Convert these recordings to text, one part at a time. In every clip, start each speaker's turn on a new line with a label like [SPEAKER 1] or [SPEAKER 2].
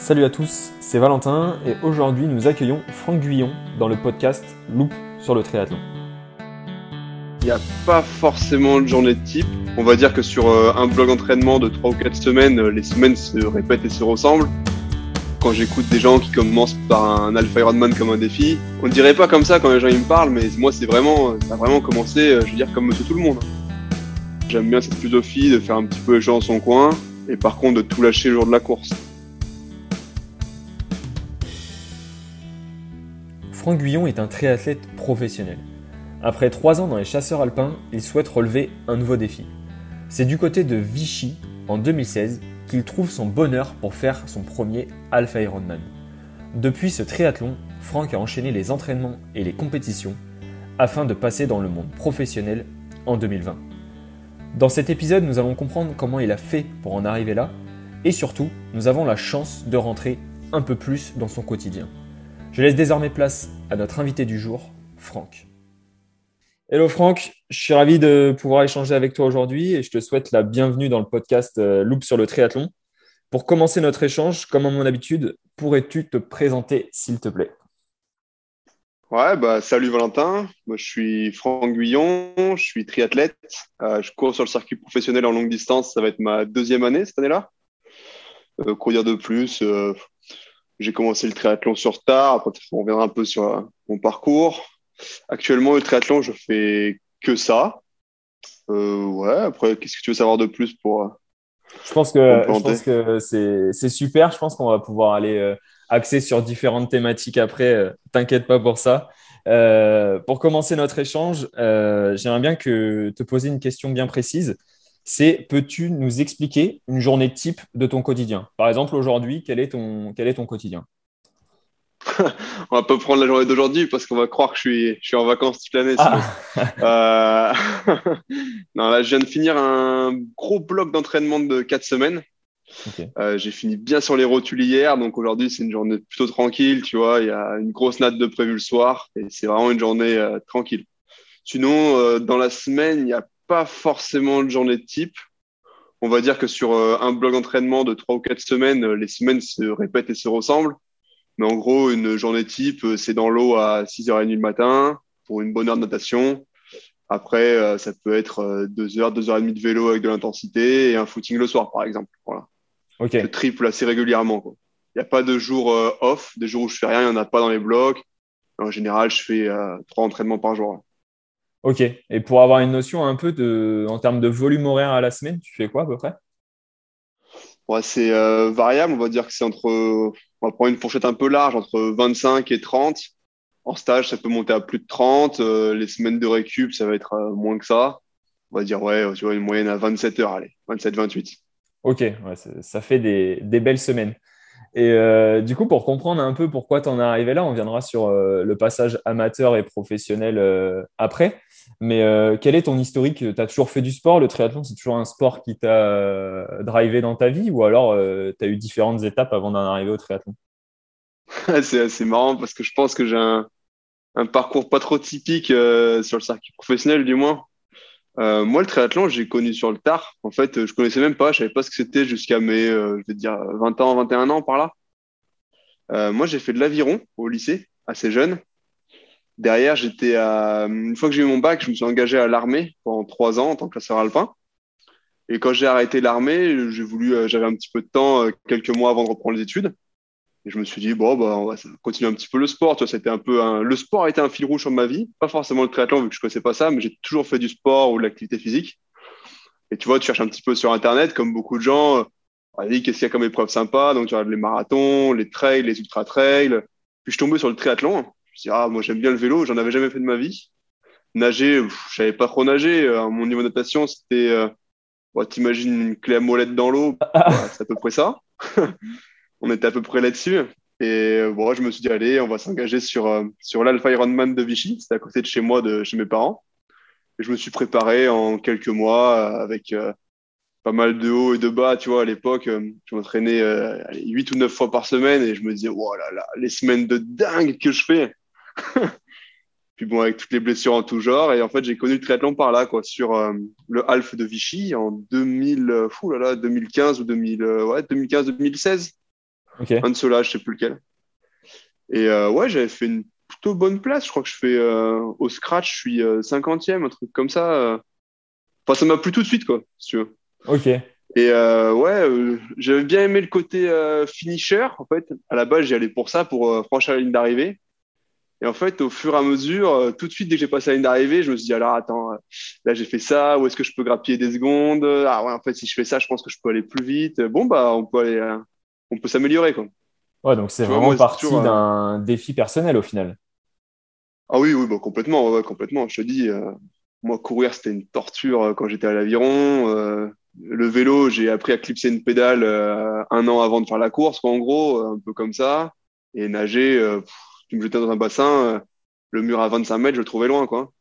[SPEAKER 1] Salut à tous, c'est Valentin et aujourd'hui nous accueillons Franck Guyon dans le podcast Loop sur le triathlon.
[SPEAKER 2] Il n'y a pas forcément de journée de type. On va dire que sur euh, un blog d'entraînement de 3 ou 4 semaines, euh, les semaines se répètent et se ressemblent. Quand j'écoute des gens qui commencent par un Alpha Ironman comme un défi, on ne dirait pas comme ça quand les gens ils me parlent, mais moi c'est vraiment, ça a vraiment commencé, euh, je veux dire, comme monsieur tout le monde. J'aime bien cette philosophie de faire un petit peu les choses dans son coin et par contre de tout lâcher le jour de la course.
[SPEAKER 1] Franck Guyon est un triathlète professionnel. Après trois ans dans les chasseurs alpins, il souhaite relever un nouveau défi. C'est du côté de Vichy, en 2016, qu'il trouve son bonheur pour faire son premier Alpha Ironman. Depuis ce triathlon, Franck a enchaîné les entraînements et les compétitions afin de passer dans le monde professionnel en 2020. Dans cet épisode, nous allons comprendre comment il a fait pour en arriver là et surtout, nous avons la chance de rentrer un peu plus dans son quotidien. Je laisse désormais place à notre invité du jour, Franck. Hello Franck, je suis ravi de pouvoir échanger avec toi aujourd'hui et je te souhaite la bienvenue dans le podcast euh, Loop sur le triathlon. Pour commencer notre échange, comme à mon habitude, pourrais-tu te présenter s'il te plaît?
[SPEAKER 2] Ouais, bah, salut Valentin. Moi, je suis Franck Guyon, je suis triathlète. Euh, je cours sur le circuit professionnel en longue distance. Ça va être ma deuxième année cette année-là. Euh, courir de plus. Euh, j'ai commencé le triathlon sur tard. Après, on reviendra un peu sur euh, mon parcours. Actuellement, le triathlon, je fais que ça. Euh, ouais, après, qu'est-ce que tu veux savoir de plus pour. euh,
[SPEAKER 1] Je pense que, je pense que c'est super. Je pense qu'on va pouvoir aller euh, axer sur différentes thématiques après. euh, T'inquiète pas pour ça. Pour commencer notre échange, j'aimerais bien que te poser une question bien précise. C'est peux-tu nous expliquer une journée type de ton quotidien? Par exemple, aujourd'hui, quel est ton, quel est ton quotidien?
[SPEAKER 2] On va pas prendre la journée d'aujourd'hui parce qu'on va croire que je suis, je suis en vacances toute l'année.
[SPEAKER 1] Ah,
[SPEAKER 2] Euh, non, là, je viens de finir un gros bloc d'entraînement de 4 semaines. Euh, j'ai fini bien sur les rotules hier, donc aujourd'hui c'est une journée plutôt tranquille, tu vois. Il y a une grosse natte de prévu le soir et c'est vraiment une journée euh, tranquille. Sinon, dans la semaine, il n'y a pas forcément de journée de type. On va dire que sur euh, un bloc d'entraînement de 3 ou 4 semaines, euh, les semaines se répètent et se ressemblent. Mais en gros, une journée type, euh, c'est dans l'eau à 6h30 le matin pour une bonne heure de natation. Après, ça peut être euh, 2 heures, 2 heures et demie de vélo avec de l'intensité et un footing le soir, par exemple. Voilà
[SPEAKER 1] Ok.
[SPEAKER 2] je triple assez régulièrement. Il n'y a pas de jour euh, off, des jours où je fais rien, il n'y en a pas dans les blocs. En général, je fais trois entraînements par jour.
[SPEAKER 1] Ok. Et pour avoir une notion un peu de, en termes de volume horaire à la semaine, tu fais quoi à peu près?
[SPEAKER 2] Ouais, c'est euh, variable, on va dire que c'est entre, on va prendre une fourchette un peu large, entre 25 et 30. En stage, ça peut monter à plus de 30. Euh, les semaines de récup, ça va être euh, moins que ça. On va dire, ouais, tu vois, une moyenne à 27 heures, allez, 27-28.
[SPEAKER 1] Ok, ouais, ça, ça fait des, des belles semaines. Et euh, du coup, pour comprendre un peu pourquoi tu en es arrivé là, on viendra sur euh, le passage amateur et professionnel euh, après. Mais quel est ton historique? Tu as toujours fait du sport? Le triathlon, c'est toujours un sport qui t'a drivé dans ta vie? Ou alors tu as eu différentes étapes avant d'en arriver au triathlon?
[SPEAKER 2] C'est assez marrant parce que je pense que j'ai un, parcours pas trop typique sur le circuit professionnel, du moins. Euh, moi, le triathlon, j'ai connu sur le tard. En fait, je connaissais même pas, je savais pas ce que c'était jusqu'à mes, euh, je vais dire, 20 ans, 21 ans par là. Euh, moi, j'ai fait de l'aviron au lycée, assez jeune. Derrière, j'étais à... Une fois que j'ai eu mon bac, je me suis engagé à l'armée pendant trois ans en tant que classeur alpin. Et quand j'ai arrêté l'armée, j'ai voulu, euh, j'avais un petit peu de temps, euh, quelques mois avant de reprendre les études. Et je me suis dit, bon, bah, on va continuer un petit peu le sport. Tu vois, c'était un peu un... Le sport a été un fil rouge sur ma vie. Pas forcément le triathlon, vu que je connaissais pas ça, mais j'ai toujours fait du sport ou de l'activité physique. Et tu vois, tu cherches un petit peu sur Internet, comme beaucoup de gens. euh, Allez, qu'est-ce qu'il y a comme épreuve sympa? Donc, tu regardes les marathons, les trails, les ultra-trails. Puis, je suis tombé sur le triathlon. Je me suis dit, ah, moi, j'aime bien le vélo. J'en avais jamais fait de ma vie. Nager, je savais pas trop nager. Euh, mon niveau de natation, c'était, euh, t'imagines une clé à molette dans l'eau? C'est à peu près ça. On était à peu près là-dessus. Et euh, bon, je me suis dit, allez, on va s'engager sur, euh, sur l'Alpha Ironman de Vichy. C'était à côté de chez moi, de chez mes parents. Et je me suis préparé en quelques mois euh, avec pas mal de hauts et de bas. Tu vois, à l'époque, je m'entraînais euh, allez, 8 ou 9 fois par semaine et je me disais, oh là les semaines de dingue que je fais. Puis bon, avec toutes les blessures en tout genre. Et en fait, j'ai connu le triathlon par là, quoi, sur le Half de Vichy en 2000, euh, fou là là, 2015 ou 2000, euh, ouais, 2015-2016. Un de ceux-là, je sais plus lequel. Et euh, ouais, j'avais fait une plutôt bonne place. Je crois que je fais euh, au scratch, je suis 50e, un truc comme ça. Enfin, ça m'a plu tout de suite, quoi, si tu veux.
[SPEAKER 1] Ok.
[SPEAKER 2] Et ouais, j'avais bien aimé le côté finisher. En fait, à la base, j'y allais pour ça, pour franchir la ligne d'arrivée. Et en fait, au fur et à mesure, euh, tout de suite, dès que j'ai passé la ligne d'arrivée, je me suis dit, alors attends, euh, là j'ai fait ça, où est-ce que je peux grappiller des secondes? Ah ouais, en fait, si je fais ça, je pense que je peux aller plus vite. Bon, bah, on peut aller, euh, on peut s'améliorer, quoi.
[SPEAKER 1] Ouais, donc c'est vraiment parti d'un défi personnel au final.
[SPEAKER 2] Ah oui, oui, bah, complètement, ouais, complètement. Je te dis, moi, courir, c'était une torture quand j'étais à l'aviron. le vélo, j'ai appris à clipser une pédale un an avant de faire la course, quoi, en gros, un peu comme ça. Et nager, tu me jetais dans un bassin, euh, le mur à 25 mètres, je le trouvais loin, quoi.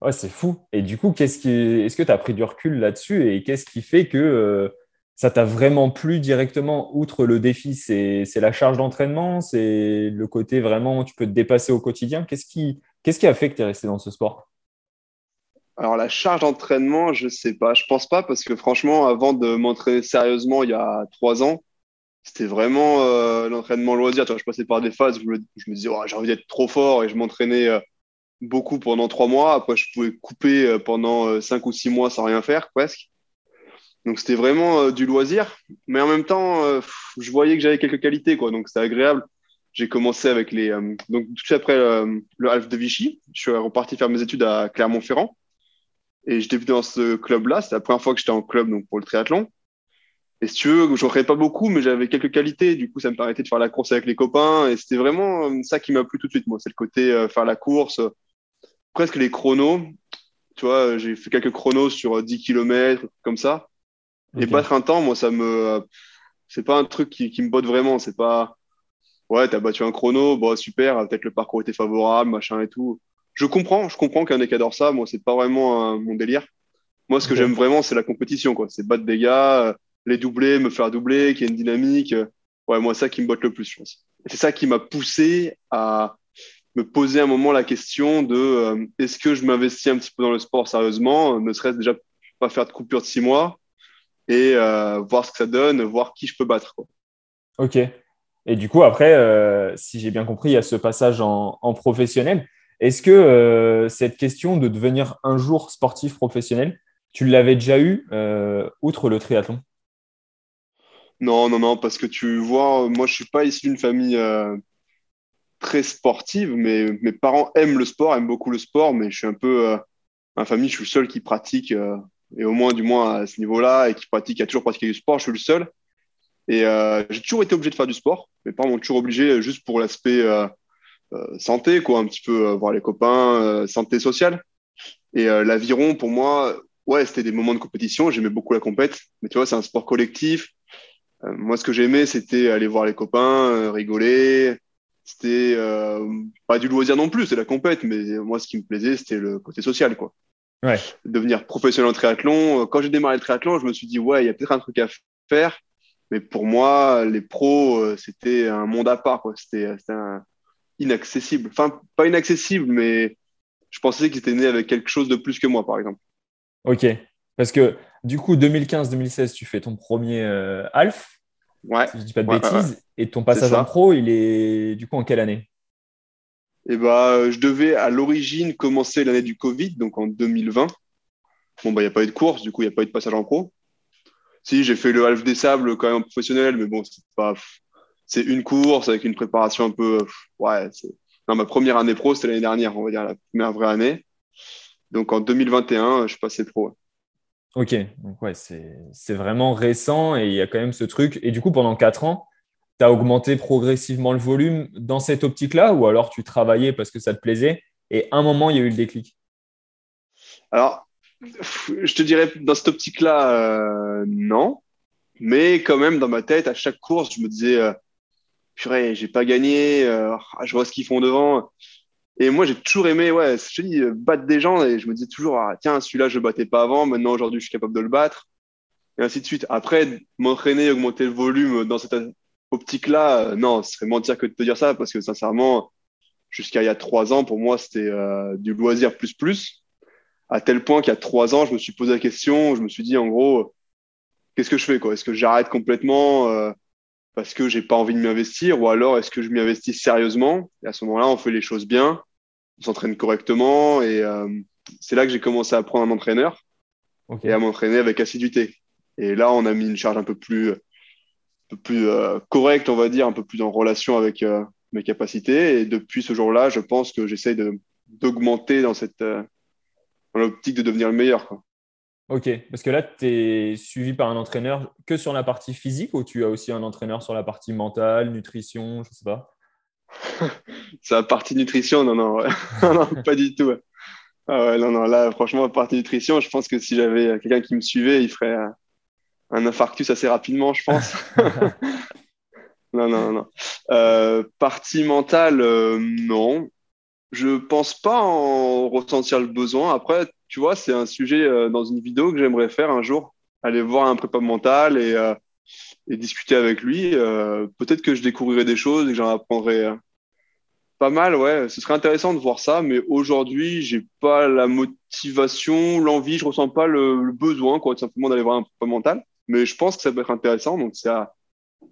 [SPEAKER 1] Ouais, c'est fou. Et du coup, qu'est-ce qui... est-ce que tu as pris du recul là-dessus et qu'est-ce qui fait que euh, ça t'a vraiment plu directement, outre le défi C'est la charge d'entraînement C'est le côté vraiment, tu peux te dépasser au quotidien Qu'est-ce qui... qui a fait que tu es resté dans ce sport?
[SPEAKER 2] Alors la charge d'entraînement, je sais pas, je pense pas parce que franchement, avant de m'entraîner sérieusement il y a trois ans, c'était vraiment euh, l'entraînement loisir. Je passais par des phases où je me, je me disais, oh, j'ai envie d'être trop fort et je m'entraînais euh, beaucoup pendant trois mois. Après, je pouvais couper euh, pendant cinq ou six mois sans rien faire, presque. Donc, c'était vraiment du loisir. Mais en même temps, je voyais que j'avais quelques qualités, quoi. Donc, c'était agréable. J'ai commencé avec les. donc, tout de suite après le Half de Vichy, je suis reparti faire mes études à Clermont-Ferrand. Et j'étais dans ce club-là. C'était la première fois que j'étais en club donc, pour le triathlon. Et si tu veux, je ferais pas beaucoup, mais j'avais quelques qualités. Du coup, ça me permettait de faire la course avec les copains. Et c'était vraiment euh, ça qui m'a plu tout de suite, moi. C'est le côté euh, faire la course, presque les chronos. Tu vois, j'ai fait quelques chronos sur 10 km, comme ça. Et battre un temps, moi, ça me. C'est pas un truc qui, qui me botte vraiment. C'est pas. Ouais, t'as battu un chrono, bon, super, peut-être le parcours était favorable, machin et tout. Je comprends, je comprends qu'un adore ça. Moi, c'est pas vraiment mon délire. Moi, ce que j'aime vraiment, c'est la compétition, quoi. C'est battre des gars les doubler, me faire doubler, qu'il y ait une dynamique. Ouais, moi, ça qui me botte le plus, je pense. C'est ça qui m'a poussé à me poser un moment la question de euh, est-ce que je m'investis un petit peu dans le sport sérieusement, ne serait-ce déjà pas faire de coupure de six mois et euh, voir ce que ça donne, voir qui je peux battre.
[SPEAKER 1] Ok. Et du coup, après, euh, si j'ai bien compris, il y a ce passage en, en professionnel. Est-ce que cette question de devenir un jour sportif professionnel, tu l'avais déjà eu outre le triathlon?
[SPEAKER 2] Non, non, non, parce que tu vois, moi, je suis pas issu d'une famille euh, très sportive, mais mes parents aiment le sport, aiment beaucoup le sport, mais je suis un peu, euh, ma famille, je suis le seul qui pratique, euh, et au moins, du moins, à ce niveau-là, et qui pratique, qui a toujours pratiqué du sport, je suis le seul. Et j'ai toujours été obligé de faire du sport. Mes parents m'ont toujours obligé juste pour l'aspect santé, quoi, un petit peu voir les copains, santé sociale. Et l'aviron, pour moi, ouais, c'était des moments de compétition. J'aimais beaucoup la compète, mais tu vois, c'est un sport collectif. Euh, moi, ce que j'aimais, c'était aller voir les copains, euh, rigoler. C'était euh, pas du loisir non plus, c'est la compète, mais moi, ce qui me plaisait, c'était le côté social, quoi.
[SPEAKER 1] Ouais.
[SPEAKER 2] Devenir professionnel en triathlon. Quand j'ai démarré le triathlon, je me suis dit, ouais, il y a peut-être un truc à faire. Mais pour moi, les pros, c'était un monde à part. C'était inaccessible. Enfin, pas inaccessible, mais je pensais qu'ils étaient nés avec quelque chose de plus que moi, par exemple.
[SPEAKER 1] Ok. Parce que du coup, 2015-2016, tu fais ton premier euh, Alf.
[SPEAKER 2] Ouais.
[SPEAKER 1] Si je dis pas de bêtises. Et ton passage en pro, il est du coup en quelle année?
[SPEAKER 2] Eh bah, je devais à l'origine commencer l'année du Covid, donc en 2020. Bon, bah, il n'y a pas eu de course, du coup, il n'y a pas eu de passage en pro. Si, j'ai fait le Half des Sables quand même professionnel, mais bon, c'est pas. C'est une course avec une préparation un peu. Ouais, non, ma première année pro, c'était l'année dernière, on va dire, la première vraie année. Donc en 2021, je suis passé pro.
[SPEAKER 1] Ok, donc ouais, c'est vraiment récent et il y a quand même ce truc. Et du coup, pendant quatre ans, tu augmenté progressivement le volume dans cette optique-là ou alors tu travaillais parce que ça te plaisait et un moment, il y a eu le déclic?
[SPEAKER 2] Alors, je te dirais, dans cette optique-là, euh, non. Mais quand même, dans ma tête, à chaque course, je me disais, euh, purée, j'ai pas gagné, euh, je vois ce qu'ils font devant. Et moi, j'ai toujours aimé, ouais, je dis, battre des gens. Et je me disais toujours, ah, tiens, celui-là, je ne battais pas avant. Maintenant, aujourd'hui, je suis capable de le battre. Et ainsi de suite. Après, m'entraîner, augmenter le volume dans cette optique-là, euh, non, ce serait mentir que de te dire ça. Parce que sincèrement, jusqu'à il y a trois ans, pour moi, c'était euh, du loisir plus plus. À tel point qu'il y a trois ans, je me suis posé la question. Je me suis dit, en gros, qu'est-ce que je fais quoi? Est-ce que j'arrête complètement parce que j'ai pas envie de m'y investir ou alors est-ce que je m'y investis sérieusement? Et à ce moment-là, on fait les choses bien, on s'entraîne correctement et euh, c'est là que j'ai commencé à prendre un entraîneur et à m'entraîner avec assiduité. Et là, on a mis une charge un peu plus, peu plus euh, correcte, on va dire, un peu plus en relation avec euh, mes capacités. Et depuis ce jour-là, je pense que j'essaie d'augmenter dans cette dans l'optique de devenir le meilleur. Quoi.
[SPEAKER 1] Ok, parce que là, tu es suivi par un entraîneur que sur la partie physique ou tu as aussi un entraîneur sur la partie mentale, nutrition, je sais pas?
[SPEAKER 2] Sur la partie nutrition, non, non, non, pas du tout. Ah ouais, non, non, là, franchement, la partie nutrition, je pense que si j'avais quelqu'un qui me suivait, il ferait un infarctus assez rapidement, je pense. non, non, non. Euh, partie mentale, euh, non. Je pense pas en ressentir le besoin. Après, tu vois, c'est un sujet euh, dans une vidéo que j'aimerais faire un jour. Aller voir un prépa mental et, et discuter avec lui. Peut-être que je découvrirai des choses et que j'en apprendrai pas mal. Ouais, ce serait intéressant de voir ça. Mais aujourd'hui, j'ai pas la motivation, l'envie, je ressens pas le, besoin, quoi, tout simplement d'aller voir un prépa mental. Mais je pense que ça peut être intéressant. Donc, c'est à,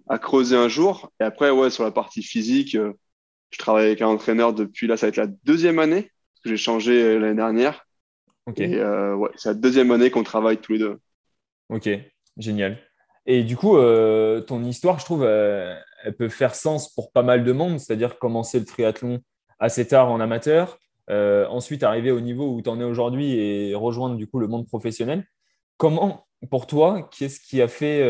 [SPEAKER 2] à creuser un jour. Et après, ouais, sur la partie physique, je travaille avec un entraîneur depuis là, ça va être la deuxième année. que J'ai changé l'année dernière. Et euh, ouais, c'est la deuxième année qu'on travaille tous les deux.
[SPEAKER 1] Ok, génial. Et du coup, euh, ton histoire, je trouve, euh, elle peut faire sens pour pas mal de monde, c'est-à-dire commencer le triathlon assez tard en amateur, ensuite arriver au niveau où tu en es aujourd'hui et rejoindre du coup le monde professionnel. Comment, pour toi, qu'est-ce qui a fait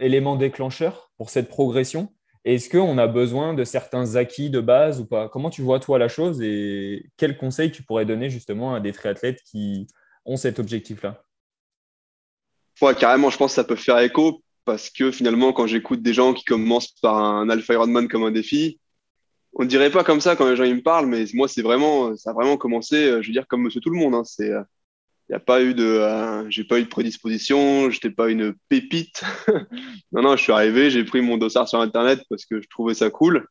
[SPEAKER 1] élément déclencheur pour cette progression? Est-ce qu'on a besoin de certains acquis de base ou pas? Comment tu vois toi la chose et quels conseils tu pourrais donner justement à des triathlètes qui ont cet objectif-là?
[SPEAKER 2] Ouais, carrément, je pense que ça peut faire écho parce que finalement, quand j'écoute des gens qui commencent par un Alpha Ironman comme un défi, on ne dirait pas comme ça quand les gens ils me parlent, mais moi, c'est vraiment, ça a vraiment commencé, je veux dire, comme monsieur tout le monde. Hein. C'est il n'y a pas eu de, euh, j'ai pas eu de prédisposition, j'étais pas une pépite. non, non, je suis arrivé, j'ai pris mon dossard sur Internet parce que je trouvais ça cool.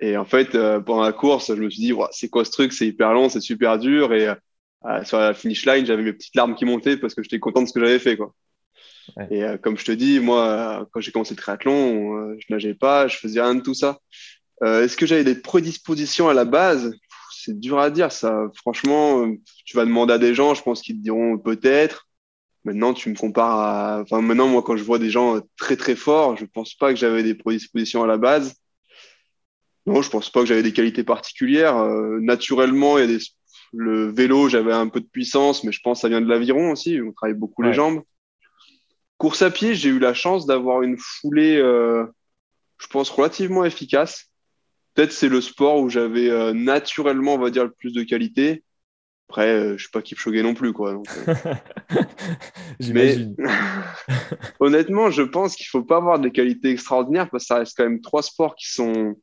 [SPEAKER 2] Et en fait, euh, pendant la course, je me suis dit, c'est quoi ce truc? C'est hyper long, c'est super dur. Et euh, sur la finish line, j'avais mes petites larmes qui montaient parce que j'étais content de ce que j'avais fait. Quoi. Et comme je te dis, moi, quand j'ai commencé le triathlon, je nageais pas, je faisais rien de tout ça. Est-ce que j'avais des prédispositions à la base? C'est dur à dire ça. Franchement, tu vas demander à des gens, je pense qu'ils te diront peut-être. Maintenant, tu me compares à. Enfin, maintenant, moi, quand je vois des gens très très forts, je pense pas que j'avais des prédispositions à la base. Non, je pense pas que j'avais des qualités particulières. Euh, naturellement, il y a des... le vélo, j'avais un peu de puissance, mais je pense que ça vient de l'aviron aussi. On travaille beaucoup les jambes. Course à pied, j'ai eu la chance d'avoir une foulée, euh, je pense, relativement efficace. Peut-être c'est le sport où j'avais euh, naturellement, on va dire, le plus de qualité. Après, je euh, je suis pas Kipchoge non plus, quoi. Euh.
[SPEAKER 1] J'imagine.
[SPEAKER 2] honnêtement, je pense qu'il faut pas avoir des qualités extraordinaires parce que ça reste quand même trois sports qui sont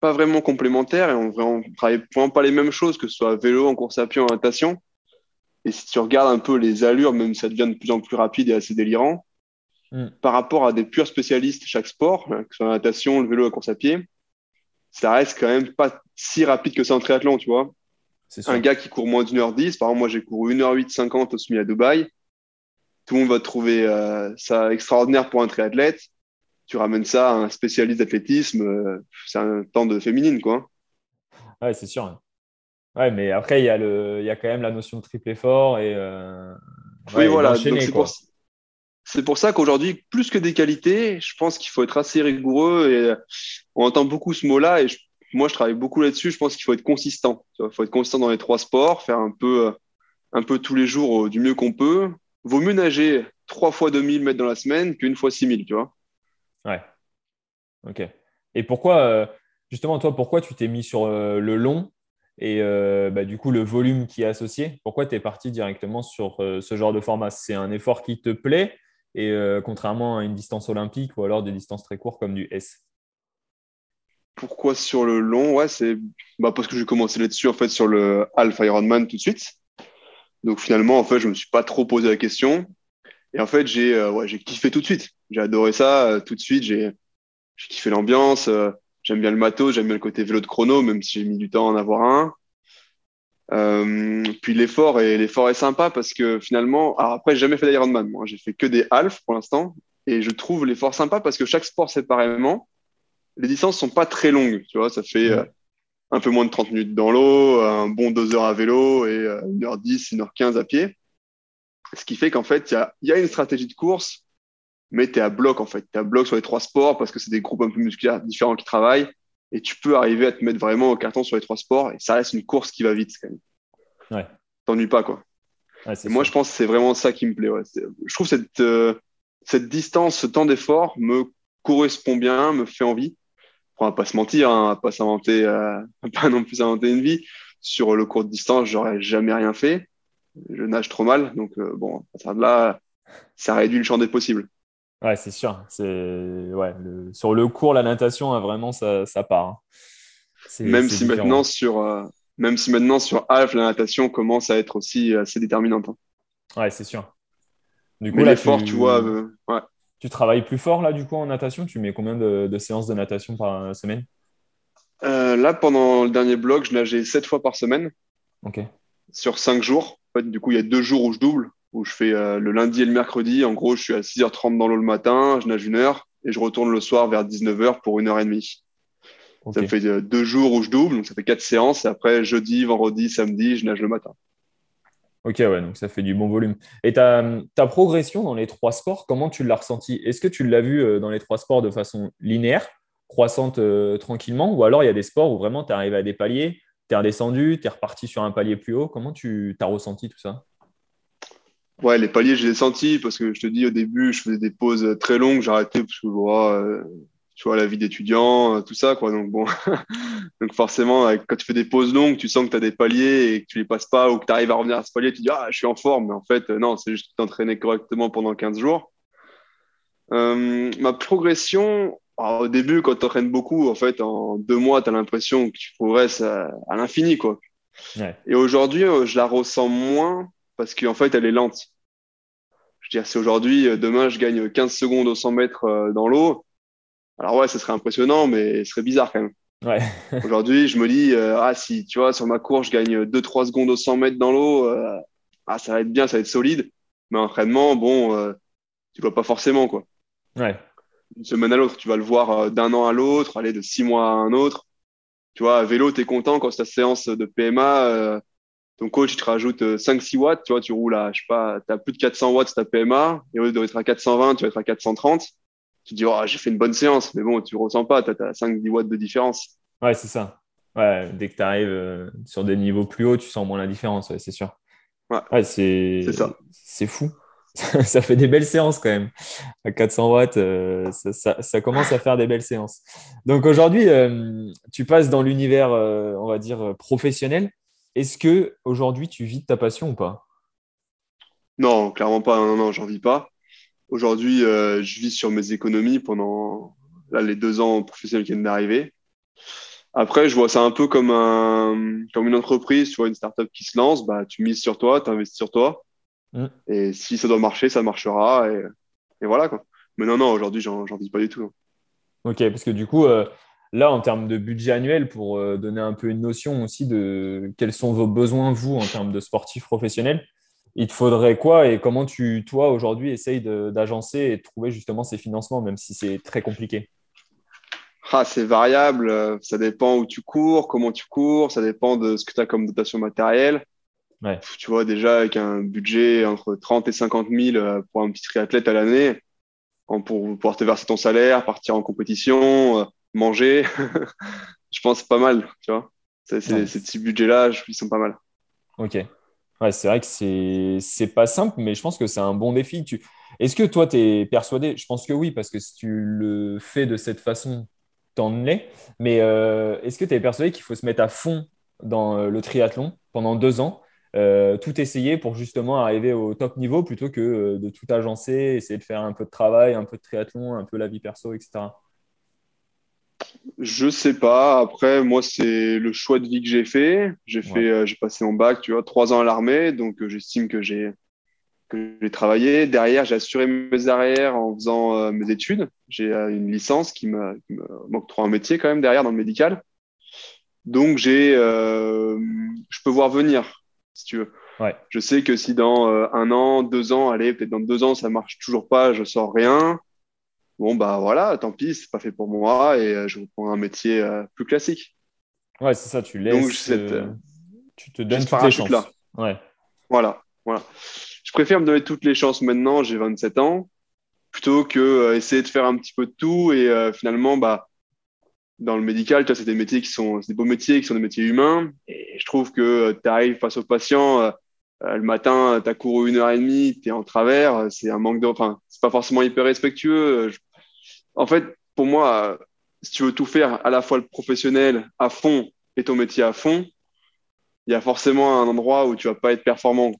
[SPEAKER 2] pas vraiment complémentaires et on ne travaille vraiment pas les mêmes choses, que ce soit vélo, en course à pied, en natation. Et si tu regardes un peu les allures, même ça devient de plus en plus rapide et assez délirant, hmm. par rapport à des purs spécialistes chaque sport, que ce soit la natation, le vélo, la course à pied, ça reste quand même pas si rapide que ça en triathlon, tu vois. Un gars qui court moins d'une heure dix, par exemple, moi j'ai couru 1h08 50 au semi à Dubaï. Tout le monde va trouver euh, ça extraordinaire pour un triathlète. Tu ramènes ça à un spécialiste d'athlétisme, euh, c'est un temps de féminine, quoi.
[SPEAKER 1] Ouais, c'est sûr. Ouais, mais après, il y, a le, il y a quand même la notion de triple effort et. Euh,
[SPEAKER 2] oui, voilà. Donc, c'est pour, c'est pour ça qu'aujourd'hui, plus que des qualités, je pense qu'il faut être assez rigoureux et on entend beaucoup ce mot-là et moi, je travaille beaucoup là-dessus. Je pense qu'il faut être consistant. Il faut être consistant dans les trois sports, faire un peu, euh, tous les jours euh, du mieux qu'on peut. Vaut mieux nager trois fois 2000 mètres dans la semaine qu'une fois 6000, tu vois.
[SPEAKER 1] Ouais. Ok. Et pourquoi, euh, justement, toi, pourquoi tu t'es mis sur le long et bah, du coup le volume qui est associé Pourquoi tu es parti directement sur ce genre de format? C'est un effort qui te plaît et euh, contrairement à une distance olympique ou alors des distances très courtes comme du S.
[SPEAKER 2] Pourquoi sur le long? Ouais, c'est bah, parce que j'ai commencé là-dessus en fait sur le Alpha Ironman tout de suite. Donc finalement, en fait, je me suis pas trop posé la question. Et en fait, j'ai euh, kiffé tout de suite. J'ai adoré ça euh, tout de suite. J'ai kiffé l'ambiance. j'aime bien le matos, j'aime bien le côté vélo de chrono, même si j'ai mis du temps à en avoir un. Euh, puis l'effort est l'effort est sympa parce que finalement, alors après j'ai jamais fait d'Ironman, moi j'ai fait que des half pour l'instant. et je trouve l'effort sympa parce que chaque sport séparément, les distances sont pas très longues. Tu vois, ça fait euh, un peu moins de 30 minutes dans l'eau, un bon 2 heures à vélo et 1h10, euh, 1h15 à pied. Ce qui fait qu'en fait, il y a, y a, une stratégie de course, mais tu es à bloc en fait. Tu es à bloc sur les trois sports parce que c'est des groupes un peu musculaires différents qui travaillent et tu peux arriver à te mettre vraiment au carton sur les trois sports et ça reste une course qui va vite quand même.
[SPEAKER 1] Ouais.
[SPEAKER 2] T'ennuies pas quoi. moi, je pense que c'est vraiment ça qui me plaît. Ouais. Je trouve cette, euh, cette distance, ce temps d'effort me correspond bien, me fait envie. On va pas se mentir, hein, on va pas s'inventer, euh, pas non plus inventer une vie. Sur le court de distance, j'aurais jamais rien fait. Je nage trop mal, donc euh, bon, à partir de là, ça réduit le champ des possibles.
[SPEAKER 1] Ouais, c'est sûr. C'est ouais, sur le cours, la natation, vraiment, ça, ça part. Hein.
[SPEAKER 2] Même si maintenant sur euh, même si maintenant sur Alf, la natation commence à être aussi assez déterminante. Hein.
[SPEAKER 1] Ouais, c'est sûr.
[SPEAKER 2] Du coup, l'effort, tu... tu... vois, euh, ouais.
[SPEAKER 1] Tu travailles plus fort là, du coup, en natation? Tu mets combien de, séances de natation par semaine?
[SPEAKER 2] Euh, Là, pendant le dernier bloc, je nageais 7 fois par semaine.
[SPEAKER 1] Ok.
[SPEAKER 2] Sur 5 jours. En fait, du coup, il y a deux jours où je double où je fais euh, le lundi et le mercredi. En gros, je suis à 6h30 dans l'eau le matin, je nage une heure et je retourne le soir vers 19h pour une heure et demie. Ça me fait euh, deux jours où je double, donc ça fait quatre séances. Et après, jeudi, vendredi, samedi, je nage le matin.
[SPEAKER 1] Ok, ouais, donc ça fait du bon volume. Et ta, ta progression dans les trois sports, comment tu l'as ressenti Est-ce que tu l'as vu euh, dans les trois sports de façon linéaire, croissante tranquillement, ou alors il y a des sports où vraiment tu es arrivé à des paliers, tu es redescendu, tu es reparti sur un palier plus haut? Comment tu as ressenti tout ça?
[SPEAKER 2] Ouais, les paliers, je les ai sentis parce que je te dis au début, je faisais des pauses très longues, j'arrêtais parce que euh, tu vois la vie d'étudiant, euh, tout ça quoi. Donc bon, donc forcément, quand tu fais des pauses longues, tu sens que tu as des paliers et que tu les passes pas ou que tu arrives à revenir à ce palier, tu dis ah, je suis en forme, mais en fait euh, non, c'est juste que tu t'entraînais correctement pendant 15 jours. ma progression, au début, quand tu t'entraînes beaucoup, en fait, en deux mois, tu as l'impression que tu progresses à, l'infini quoi. Et aujourd'hui, je la ressens moins parce qu'en fait, elle est lente. Je veux dire, si aujourd'hui, euh, demain, je gagne 15 secondes au 100 mètres euh, dans l'eau, alors ouais, ce serait impressionnant, mais ce serait bizarre quand même.
[SPEAKER 1] Ouais.
[SPEAKER 2] aujourd'hui, je me dis, euh, ah, si, tu vois, sur ma course, je gagne 2-3 secondes au 100 mètres dans l'eau, ah, ça va être bien, ça va être solide. Mais entraînement, bon, tu vois pas forcément, quoi.
[SPEAKER 1] Ouais.
[SPEAKER 2] Une semaine à l'autre, tu vas le voir d'un an à l'autre, aller de six mois à un autre. Tu vois, à vélo, tu es content quand c'est ta séance de PMA, ton coach, te rajoute 5-6 euh, watts, tu vois, tu roules à, je sais pas, tu as plus de 400 watts ta PMA, et au lieu d'être à 420, tu vas être à 430. Tu te dis, oh, j'ai fait une bonne séance, mais bon, tu ressens pas, tu as, 5-10 watts de différence.
[SPEAKER 1] Ouais, c'est ça. Ouais, dès que tu arrives euh, sur des niveaux plus hauts, tu sens moins la différence, c'est sûr.
[SPEAKER 2] Ouais,
[SPEAKER 1] c'est
[SPEAKER 2] ça.
[SPEAKER 1] C'est fou. ça fait des belles séances quand même. À 400 watts, euh, ça, commence à faire des belles séances. Donc aujourd'hui, tu passes dans l'univers, on va dire, professionnel. Est-ce que aujourd'hui tu vis de ta passion ou pas?
[SPEAKER 2] Non, clairement pas. Non, non, j'en vis pas. Aujourd'hui, euh, je vis sur mes économies pendant les deux ans professionnels qui viennent d'arriver. Après, je vois ça un peu comme, un, comme une entreprise, tu vois, une startup qui se lance, bah, tu mises sur toi, tu investis sur toi. Mm. Et si ça doit marcher, ça marchera. Et, et voilà. Quoi. Mais non, non, aujourd'hui, j'en vis pas du tout.
[SPEAKER 1] Ok, parce que du coup, euh, Là, en termes de budget annuel, pour euh, donner un peu une notion aussi de quels sont vos besoins, vous, en termes de sportifs professionnels, il te faudrait quoi et comment tu, toi, aujourd'hui, essayes d'agencer et de trouver justement ces financements, même si c'est très compliqué?
[SPEAKER 2] Ah, C'est variable, ça dépend où tu cours, comment tu cours, ça dépend de ce que tu as comme dotation matérielle. Tu vois, déjà, avec un budget entre 30 et 50 000 euh, pour un petit triathlète à l'année, pour pouvoir te verser ton salaire, partir en compétition, euh, manger, je pense pas mal, tu vois. Ces petits budgets-là, ils sont pas mal.
[SPEAKER 1] Ok. Ouais, c'est vrai que c'est, c'est pas simple, mais je pense que c'est un bon défi. Tu... Est-ce que toi, tu es persuadé Je pense que oui, parce que si tu le fais de cette façon, t'en es. Mais euh, est-ce que tu es persuadé qu'il faut se mettre à fond dans euh, le triathlon pendant deux ans, euh, tout essayer pour justement arriver au top niveau plutôt que de tout agencer, essayer de faire un peu de travail, un peu de triathlon, un peu la vie perso, etc.
[SPEAKER 2] Je sais pas. Après, moi, c'est le choix de vie que j'ai fait. J'ai fait, euh, j'ai passé mon bac, tu vois, trois ans à l'armée, donc euh, j'estime que j'ai que j'ai travaillé. Derrière, j'ai assuré mes arrières en faisant euh, mes études. J'ai une licence qui me, m'octroie un métier quand même derrière dans le médical. Donc j'ai, je peux voir venir, si tu veux.
[SPEAKER 1] Ouais.
[SPEAKER 2] Je sais que si dans un an, deux ans, allez, peut-être dans deux ans, ça marche toujours pas, je sors rien bon, bah voilà, tant pis, c'est pas fait pour moi et euh, je reprends un métier euh, plus classique.
[SPEAKER 1] Ouais, c'est ça, tu laisses.
[SPEAKER 2] Donc, cette,
[SPEAKER 1] euh, tu te donnes toutes les chances.
[SPEAKER 2] là.
[SPEAKER 1] Ouais,
[SPEAKER 2] Voilà, voilà. Je préfère me donner toutes les chances maintenant, j'ai 27 ans, plutôt que essayer de faire un petit peu de tout et finalement, bah, dans le médical, tu vois, c'est des métiers qui sont, c'est des beaux métiers, qui sont des métiers humains. Et je trouve que tu arrives face au patient, euh, le matin, tu as couru une heure et demie, tu es en travers, c'est un manque de, enfin, c'est pas forcément hyper respectueux. Je- En fait, pour moi, si tu veux tout faire, à la fois le professionnel à fond et ton métier à fond, il y a forcément un endroit où tu vas pas être performant.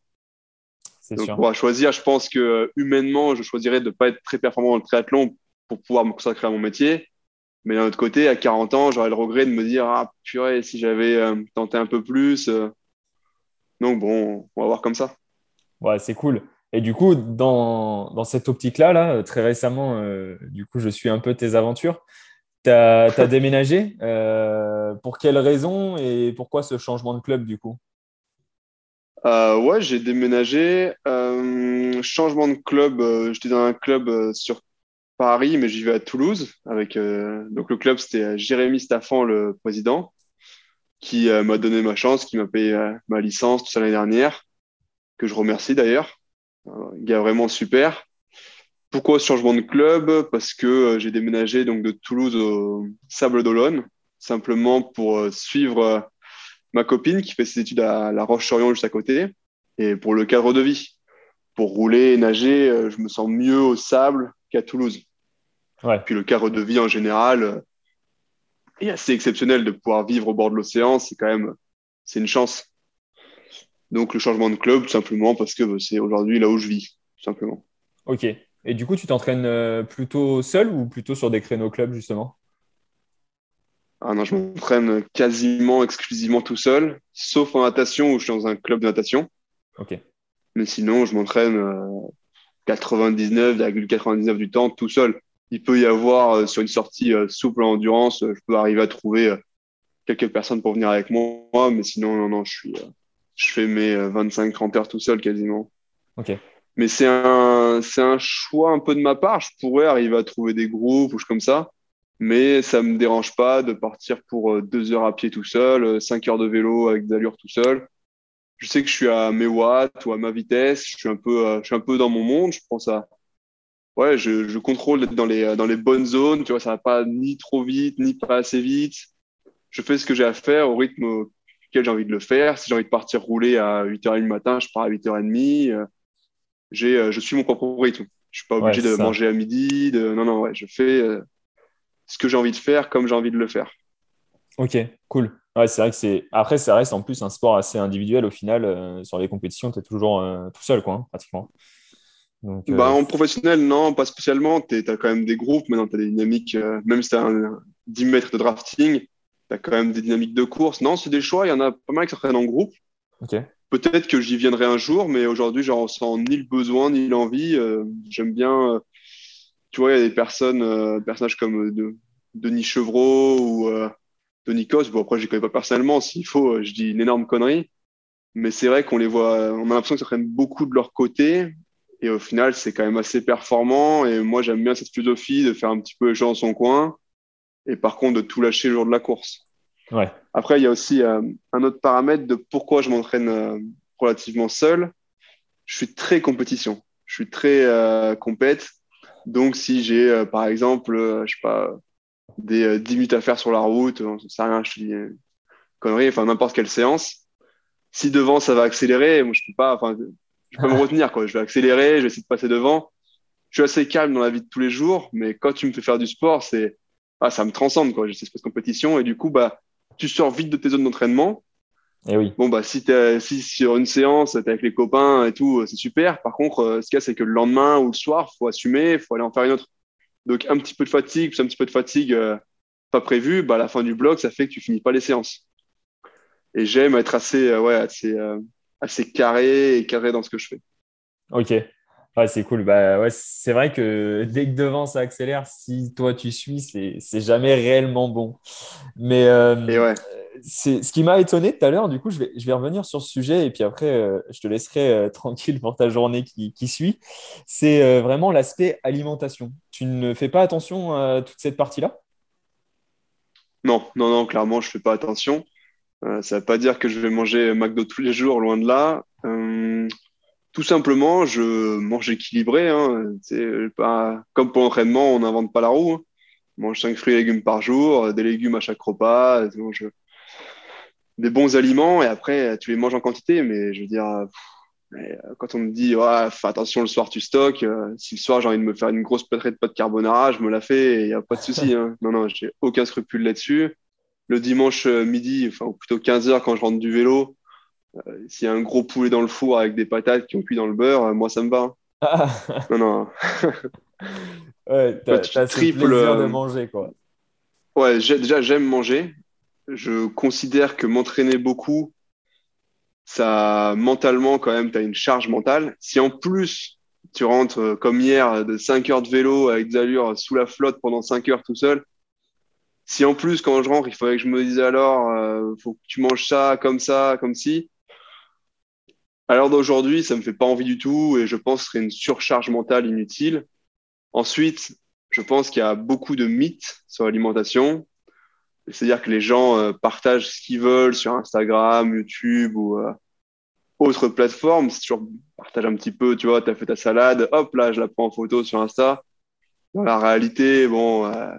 [SPEAKER 2] Donc,
[SPEAKER 1] sûr.
[SPEAKER 2] pour choisir, je pense que euh, humainement, je choisirais de ne pas être très performant dans le triathlon pour pouvoir me consacrer à mon métier. Mais d'un autre côté, à 40 ans, j'aurais le regret de me dire, ah, purée, si j'avais euh, tenté un peu plus. euh. Donc, bon, on va voir comme ça.
[SPEAKER 1] Ouais, c'est cool. Et du coup, dans, dans cette optique-là, là, euh, très récemment, euh, du coup, je suis un peu tes aventures. Tu as, déménagé. euh, pour quelles raisons et pourquoi ce changement de club, du coup?
[SPEAKER 2] Euh, ouais, j'ai déménagé. Changement de club, j'étais dans un club sur Paris, mais j'y vais à Toulouse. Avec, donc, le club, c'était Jérémy Staffan, le président, qui m'a donné ma chance, qui m'a payé ma licence tout ça l'année dernière, que je remercie d'ailleurs. Euh, gars vraiment super. Pourquoi ce changement de club? Parce que euh, j'ai déménagé donc de Toulouse au Sable d'Olonne, simplement pour euh, suivre euh, ma copine qui fait ses études à La Roche-sur-Yon juste à côté, et pour le cadre de vie. Pour rouler et nager, je me sens mieux au sable qu'à Toulouse.
[SPEAKER 1] Ouais,
[SPEAKER 2] Puis le cadre de vie en général est assez exceptionnel de pouvoir vivre au bord de l'océan, c'est quand même, c'est une chance. Donc le changement de club, tout simplement parce que c'est aujourd'hui là où je vis, tout simplement.
[SPEAKER 1] ok. Et du coup, tu t'entraînes euh, plutôt seul ou plutôt sur des créneaux clubs, justement?
[SPEAKER 2] Ah non, je m'entraîne quasiment exclusivement tout seul, sauf en natation où je suis dans un club de natation.
[SPEAKER 1] Ok,
[SPEAKER 2] Mais sinon, je m'entraîne euh, 99,99 du temps tout seul. Il peut y avoir euh, sur une sortie euh, souple en endurance, euh, je peux arriver à trouver euh, quelques personnes pour venir avec moi, mais sinon, non, non, je suis, euh, je fais mes 25-30 heures tout seul quasiment.
[SPEAKER 1] ok.
[SPEAKER 2] Mais c'est un, c'est un choix un peu de ma part. Je pourrais arriver à trouver des groupes ou comme ça, mais ça me dérange pas de partir pour euh, deux heures à pied tout seul, euh, cinq heures de vélo avec des allures tout seul. Je sais que je suis à mes watts ou à ma vitesse. Je suis un peu, euh, je suis un peu dans mon monde. Je pense à, ouais, je, je contrôle d'être dans les, dans les bonnes zones. Tu vois, ça va pas ni trop vite, ni pas assez vite. Je fais ce que j'ai à faire au rythme auquel j'ai envie de le faire. Si j'ai envie de partir rouler à 8h30 le matin, je pars à 8h30. Euh, j'ai, euh, je suis mon propre rythme. Je suis pas obligé de
[SPEAKER 1] ça.
[SPEAKER 2] manger à midi. De... Non, non, ouais, je fais euh, ce que j'ai envie de faire comme j'ai envie de le faire.
[SPEAKER 1] Ok, cool. Ouais, c'est vrai que c'est. Après, ça reste en plus un sport assez individuel au final. euh, sur les compétitions, tu es toujours euh, tout seul, quoi, hein, pratiquement. Donc, euh,
[SPEAKER 2] Bah, en professionnel, non, pas spécialement. Tu as quand même des groupes, maintenant tu as des dynamiques, même si tu as un, 10 mètres de drafting, tu as quand même des dynamiques de course. Non, c'est des choix, il y en a pas mal qui s'entraînent en groupe.
[SPEAKER 1] ok.
[SPEAKER 2] Peut-être que j'y viendrai un jour, mais aujourd'hui, j'en ressens ni le besoin ni l'envie. Euh, J'aime bien, euh, tu vois, il y a des personnes, euh, personnages comme de, Denis Chevreau ou Denis Cos. Bon, après, je les connais pas personnellement. S'il faut, je dis une énorme connerie. Mais c'est vrai qu'on les voit, on a l'impression qu'ils s'entraînent beaucoup de leur côté. Et au final, c'est quand même assez performant. Et moi, j'aime bien cette philosophie de faire un petit peu les choses dans son coin. Et par contre, de tout lâcher le jour de la course.
[SPEAKER 1] Ouais,
[SPEAKER 2] Après, il y a aussi euh, un autre paramètre de pourquoi je m'entraîne euh, relativement seul. Je suis très compétition. Je suis très euh, compète. Donc, si j'ai, euh, par exemple, je sais pas, des euh, 10 minutes à faire sur la route, euh, j'en sais rien, je dis connerie, enfin n'importe quelle séance. Si devant ça va accélérer, moi je peux pas, enfin je peux me retenir quoi. Je vais accélérer, je vais essayer de passer devant. Je suis assez calme dans la vie de tous les jours, mais quand tu me fais faire du sport, c'est ah ça me transcende quoi. J'ai cette espèce de compétition et du coup bah tu sors vite de tes zones d'entraînement.
[SPEAKER 1] et oui.
[SPEAKER 2] Bon bah si t'es si sur une séance t'es avec les copains et tout, c'est super. Par contre, euh, ce qu'il y a c'est que le lendemain ou le soir, faut assumer, faut aller en faire une autre. Donc un petit peu de fatigue, plus un petit peu de fatigue euh, pas prévu, bah à la fin du bloc, ça fait que tu finis pas les séances. Et j'aime être assez, euh, ouais, assez, euh, assez carré et carré dans ce que je fais.
[SPEAKER 1] Ok. Ouais, c'est cool. Bah, ouais, c'est vrai que dès que devant ça accélère, si toi tu suis, c'est jamais réellement bon. Mais euh,
[SPEAKER 2] Et ouais,
[SPEAKER 1] c'est ce qui m'a étonné tout à l'heure. Du coup, je vais, je vais revenir sur ce sujet et puis après, euh, je te laisserai euh, tranquille pour ta journée qui, qui suit. C'est vraiment l'aspect alimentation. Tu ne fais pas attention à toute cette partie-là?
[SPEAKER 2] Non, non, non, clairement, je fais pas attention. ça ne veut pas dire que je vais manger McDo tous les jours, loin de là. Tout simplement, je mange équilibré. Hein. Pas... Comme pour l'entraînement, on n'invente pas la roue. Hein. Je mange 5 fruits et légumes par jour, des légumes à chaque repas. Je des bons aliments et après, tu les manges en quantité. Mais je veux dire, euh, quand on me dit, ouais, fais attention, le soir, tu stockes. Euh, si le soir, j'ai envie de me faire une grosse pâtrée de pâte carbonara, je me la fais et il n'y a pas de souci. Hein. Non, non, j'ai aucun scrupule là-dessus. Le dimanche euh, midi, enfin, ou plutôt 15 heures quand je rentre du vélo, s'il y a un gros poulet dans le four avec des patates qui ont cuit dans le beurre, moi, ça me va. Hein. non, non.
[SPEAKER 1] ouais, t'as, as triple, plaisir de manger, quoi.
[SPEAKER 2] Ouais, déjà, j'aime manger je considère que m'entraîner beaucoup, ça, mentalement, quand même, tu as une charge mentale. Si en plus, tu rentres euh, comme hier de 5 heures de vélo avec des allures sous la flotte pendant 5 heures tout seul, si en plus, quand je rentre, il faudrait que je me dise alors, euh, faut que tu manges ça, comme ça, comme si. À l'heure d'aujourd'hui, ça me fait pas envie du tout et je pense que ce serait une surcharge mentale inutile. Ensuite, je pense qu'il y a beaucoup de mythes sur l'alimentation. C'est-à-dire que les gens euh, partagent ce qu'ils veulent sur Instagram, YouTube ou euh, autres plateformes. C'est toujours partage un petit peu, tu vois, tu as fait ta salade, hop là, je la prends en photo sur Insta. Dans la réalité, bon, euh,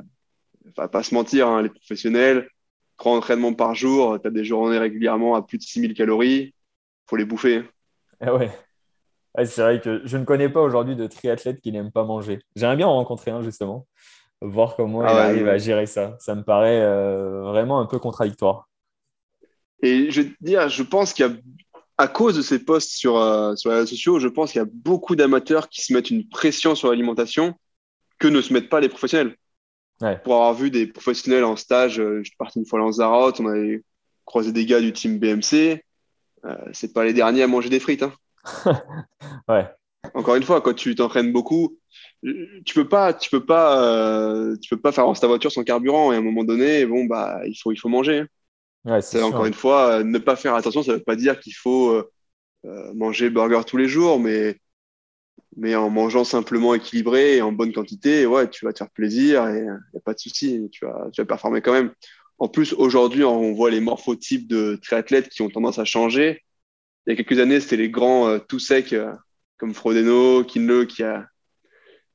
[SPEAKER 2] va pas se mentir, hein, les professionnels, trois entraînements par jour, tu as des journées régulièrement à plus de 6000 calories, faut les bouffer.
[SPEAKER 1] Eh ouais. c'est vrai que je ne connais pas aujourd'hui de triathlète qui n'aime pas manger. J'aimerais bien en rencontrer un, justement voir comment ah il arrive à gérer ça. Ça me paraît euh, vraiment un peu contradictoire.
[SPEAKER 2] Et je vais te dire, je pense qu'il y a, à cause de ces posts sur, euh, sur les réseaux sociaux, je pense qu'il y a beaucoup d'amateurs qui se mettent une pression sur l'alimentation que ne se mettent pas les professionnels. Pour avoir vu des professionnels en stage, euh, je suis parti une fois à Lanzarote, on avait croisé des gars du team BMC. Euh, c'est pas les derniers à manger des frites. Hein.
[SPEAKER 1] ouais.
[SPEAKER 2] Encore une fois, quand tu t'entraînes beaucoup, tu peux pas, tu peux pas, euh, tu peux pas faire avancer ta voiture sans carburant. Et à un moment donné, bon bah, il faut, il faut manger. c'est encore une fois, euh, ne pas faire attention, ça veut pas dire qu'il faut manger burger tous les jours, mais mais en mangeant simplement équilibré et en bonne quantité, ouais, tu vas te faire plaisir et il n'y a pas de souci, tu vas, tu vas performer quand même. En plus, aujourd'hui, on voit les morphotypes de triathlètes qui ont tendance à changer. Il y a quelques années, c'était les grands tout secs comme Frodeno, Kinle qui a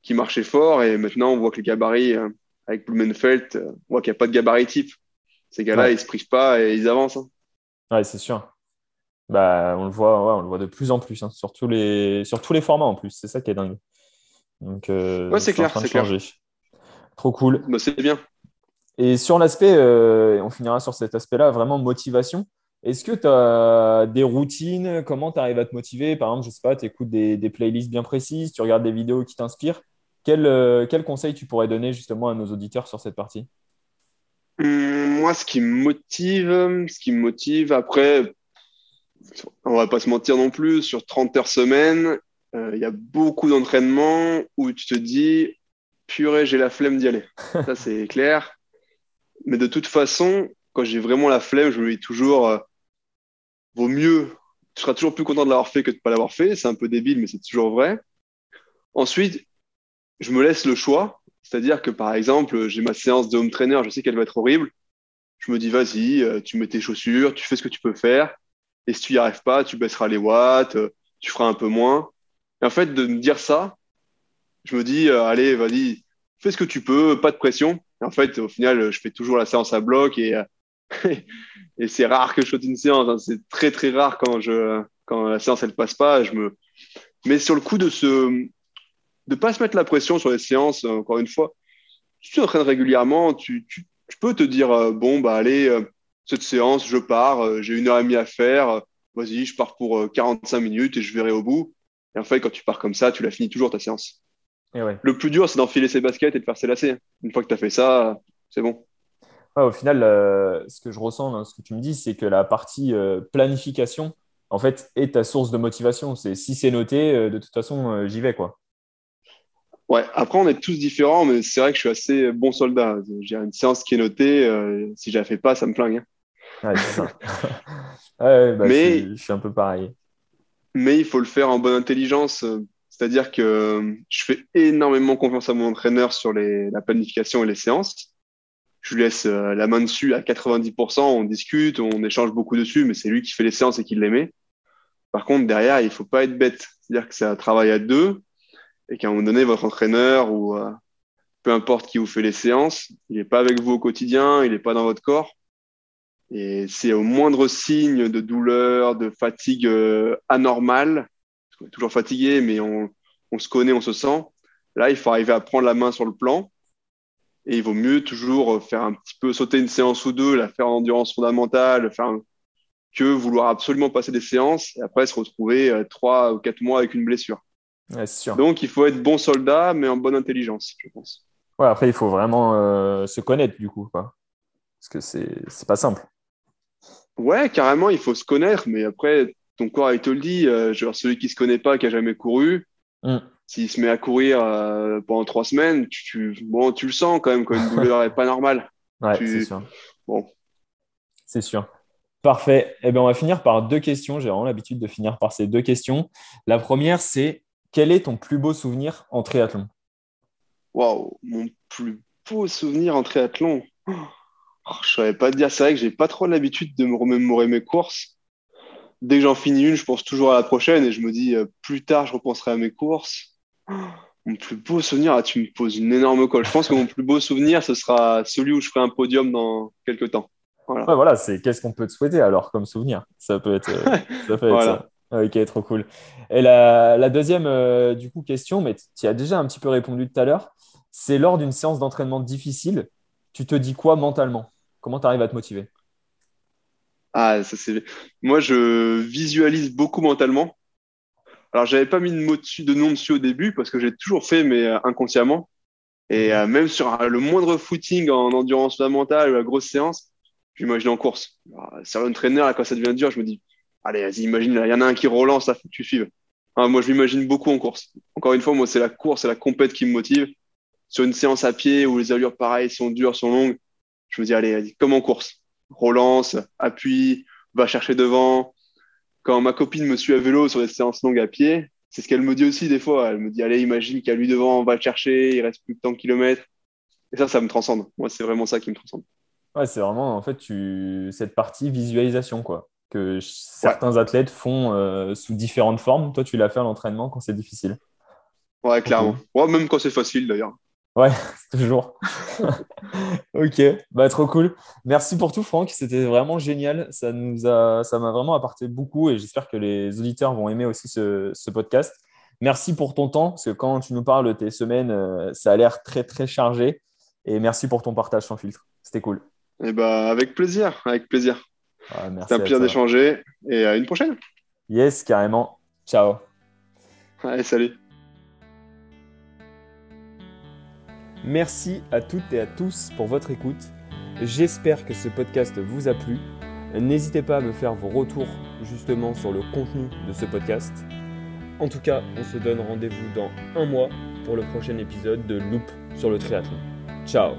[SPEAKER 2] qui marchait fort. Et maintenant, on voit que les gabarits, euh, avec Blumenfeld, euh, on voit qu'il n'y a pas de gabarit type. Ces gars-là, ils ne se privent pas et ils avancent. Hein.
[SPEAKER 1] Ouais, c'est sûr. Bah, on le voit, on le voit de plus en plus, hein, sur, tous les, sur tous les formats en plus. C'est ça qui est dingue. Donc,
[SPEAKER 2] euh, ouais, c'est clair, c'est clair.
[SPEAKER 1] Trop cool.
[SPEAKER 2] Bah, c'est bien.
[SPEAKER 1] Et sur l'aspect, on finira sur cet aspect-là, vraiment motivation. Est-ce que tu as des routines? Comment tu arrives à te motiver? Par exemple, je sais pas, tu écoutes des, des, playlists bien précises, tu regardes des vidéos qui t'inspirent. Quel, euh, quel, conseil tu pourrais donner justement à nos auditeurs sur cette partie?
[SPEAKER 2] Hum, Moi, ce qui me motive, ce qui me motive, après, on va pas se mentir non plus, sur 30 heures semaine, euh, il y a beaucoup d'entraînements où tu te dis, purée, j'ai la flemme d'y aller. Ça, c'est clair. Mais de toute façon, quand j'ai vraiment la flemme, je me dis toujours, euh, vaut mieux, tu seras toujours plus content de l'avoir fait que de ne pas l'avoir fait. C'est un peu débile, mais c'est toujours vrai. Ensuite, je me laisse le choix. C'est-à-dire que, par exemple, j'ai ma séance de home trainer, je sais qu'elle va être horrible. Je me dis, vas-y, euh, tu mets tes chaussures, tu fais ce que tu peux faire. Et si tu n'y arrives pas, tu baisseras les watts, euh, tu feras un peu moins. Et en fait, de me dire ça, je me dis, allez, vas-y, fais ce que tu peux, pas de pression. Et en fait, au final, je fais toujours la séance à bloc et, et c'est rare que je saute une séance. Hein. C'est très très rare quand je quand la séance elle passe pas. Je me mais sur le coup de se de pas se mettre la pression sur les séances. Encore une fois, tu t'entraînes régulièrement, tu, peux te dire euh, bon bah allez euh, cette séance je pars, euh, j'ai une heure et demie à faire. Vas-y, je pars pour 45 minutes et je verrai au bout. Et en fait, quand tu pars comme ça, tu la finis toujours ta séance.
[SPEAKER 1] Et ouais.
[SPEAKER 2] Le plus dur, c'est d'enfiler ses baskets et de faire ses lacets. Une fois que tu as fait ça, c'est bon
[SPEAKER 1] au final, euh, ce que je ressens ce que tu me dis, c'est que la partie euh, planification, en fait, est ta source de motivation. C'est si c'est noté, euh, de toute façon, j'y vais, quoi.
[SPEAKER 2] Ouais, après, on est tous différents, mais c'est vrai que je suis assez bon soldat. J'ai une séance qui est notée, si je la fais pas, ça me flingue. Hein.
[SPEAKER 1] Ouais, c'est ça. ouais, bah,
[SPEAKER 2] Mais-
[SPEAKER 1] je suis un peu pareil.
[SPEAKER 2] Mais il faut le faire en bonne intelligence. C'est-à-dire que je fais énormément confiance à mon entraîneur sur la planification et les séances. Je lui laisse euh, la main dessus à 90%, on discute, on échange beaucoup dessus, mais c'est lui qui fait les séances et qui les met. Par contre, derrière, il faut pas être bête. C'est-à-dire que c'est un travail à deux et qu'à un moment donné, votre entraîneur ou euh, peu importe qui vous fait les séances, il n'est pas avec vous au quotidien, il n'est pas dans votre corps. Et c'est au moindre signe de douleur, de fatigue euh, anormale, qu'on est toujours fatigué, mais on, on se connaît, on se sent. Là, il faut arriver à prendre la main sur le plan. Et il vaut mieux toujours faire un petit peu sauter une séance ou deux, la faire en endurance fondamentale, faire un- que vouloir absolument passer des séances et après se retrouver euh, trois ou quatre mois avec une blessure.
[SPEAKER 1] Ouais, c'est sûr.
[SPEAKER 2] Donc, il faut être bon soldat, mais en bonne intelligence, je pense.
[SPEAKER 1] Ouais, après, il faut vraiment euh, se connaître, du coup. Quoi. Parce que c'est c'est pas simple.
[SPEAKER 2] Ouais, carrément, il faut se connaître, mais après, ton corps, il te le dit. Euh, genre, celui qui se connaît pas, qui a jamais couru,
[SPEAKER 1] Mm.
[SPEAKER 2] s'il se met à courir euh, pendant trois semaines, tu, tu- bon, tu le sens quand même quand une douleur est pas normale.
[SPEAKER 1] Ouais,
[SPEAKER 2] Tu-
[SPEAKER 1] c'est sûr.
[SPEAKER 2] Bon.
[SPEAKER 1] C'est sûr. Parfait. Eh bien, on va finir par deux questions. J'ai vraiment l'habitude de finir par ces deux questions. La première, c'est quel est ton plus beau souvenir en triathlon?
[SPEAKER 2] Waouh, mon plus beau souvenir en triathlon. Oh, je savais pas te dire, c'est vrai que j'ai pas trop l'habitude de me remémorer mes courses. Dès que j'en finis une, je pense toujours à la prochaine et je me dis euh, plus tard, je repenserai à mes courses. Mon plus beau souvenir, ah, tu me poses une énorme colle. Je pense que mon plus beau souvenir, ce sera celui où je ferai un podium dans quelques temps. Voilà.
[SPEAKER 1] Ouais, voilà, c'est qu'est-ce qu'on peut te souhaiter alors comme souvenir? Ça peut être, euh, ça peut être
[SPEAKER 2] Voilà.
[SPEAKER 1] ça. Ok, trop cool. Et la, la deuxième euh, du coup question, mais tu as déjà un petit peu répondu tout à l'heure, c'est lors d'une séance d'entraînement difficile, tu te dis quoi mentalement? Comment tu arrives à te motiver?
[SPEAKER 2] Ah, ça c'est. Moi, je visualise beaucoup mentalement. Alors, j'avais pas mis de mot dessus, de nom dessus au début parce que j'ai toujours fait, mais euh, inconsciemment. Et euh, même sur euh, le moindre footing en endurance fondamentale ou la grosse séance, j'imagine en course. Sur l'entraîneur, là, quand ça devient dur, je me dis, allez, vas-y, imagine, il y en a un qui relance, là, faut que tu suives. Moi, je m'imagine beaucoup en course. Encore une fois, moi, c'est la course, c'est la compète qui me motive. Sur une séance à pied où les allures, pareil, sont dures, sont longues, je me dis, allez, vas-y, comme en course. Relance, appuie, va chercher devant. Quand ma copine me suit à vélo sur des séances longues à pied, c'est ce qu'elle me dit aussi des fois. Elle me dit, allez, imagine qu'il y a lui devant, on va le chercher, il reste plus de kilomètres. Et ça, ça me transcende. Moi, c'est vraiment ça qui me transcende.
[SPEAKER 1] Ouais, c'est vraiment en fait tu... cette partie visualisation quoi, que certains athlètes font euh, sous différentes formes. Toi, tu l'as fait à l'entraînement quand c'est difficile.
[SPEAKER 2] Ouais, clairement. Ouais, même quand c'est facile d'ailleurs.
[SPEAKER 1] Ouais, toujours. Ok, bah trop cool. Merci pour tout, Franck. C'était vraiment génial. Ça nous a, ça m'a vraiment apporté beaucoup et j'espère que les auditeurs vont aimer aussi ce, ce podcast. Merci pour ton temps, parce que quand tu nous parles de tes semaines, euh, ça a l'air très très chargé. Et merci pour ton partage sans filtre. C'était cool.
[SPEAKER 2] Et bah, avec plaisir, avec plaisir.
[SPEAKER 1] Ouais, merci
[SPEAKER 2] C'était un plaisir d'échanger et à une prochaine.
[SPEAKER 1] Yes, carrément. Ciao.
[SPEAKER 2] Allez, salut.
[SPEAKER 1] Merci à toutes et à tous pour votre écoute. J'espère que ce podcast vous a plu. N'hésitez pas à me faire vos retours justement sur le contenu de ce podcast. En tout cas, on se donne rendez-vous dans un mois pour le prochain épisode de Loop sur le triathlon. Ciao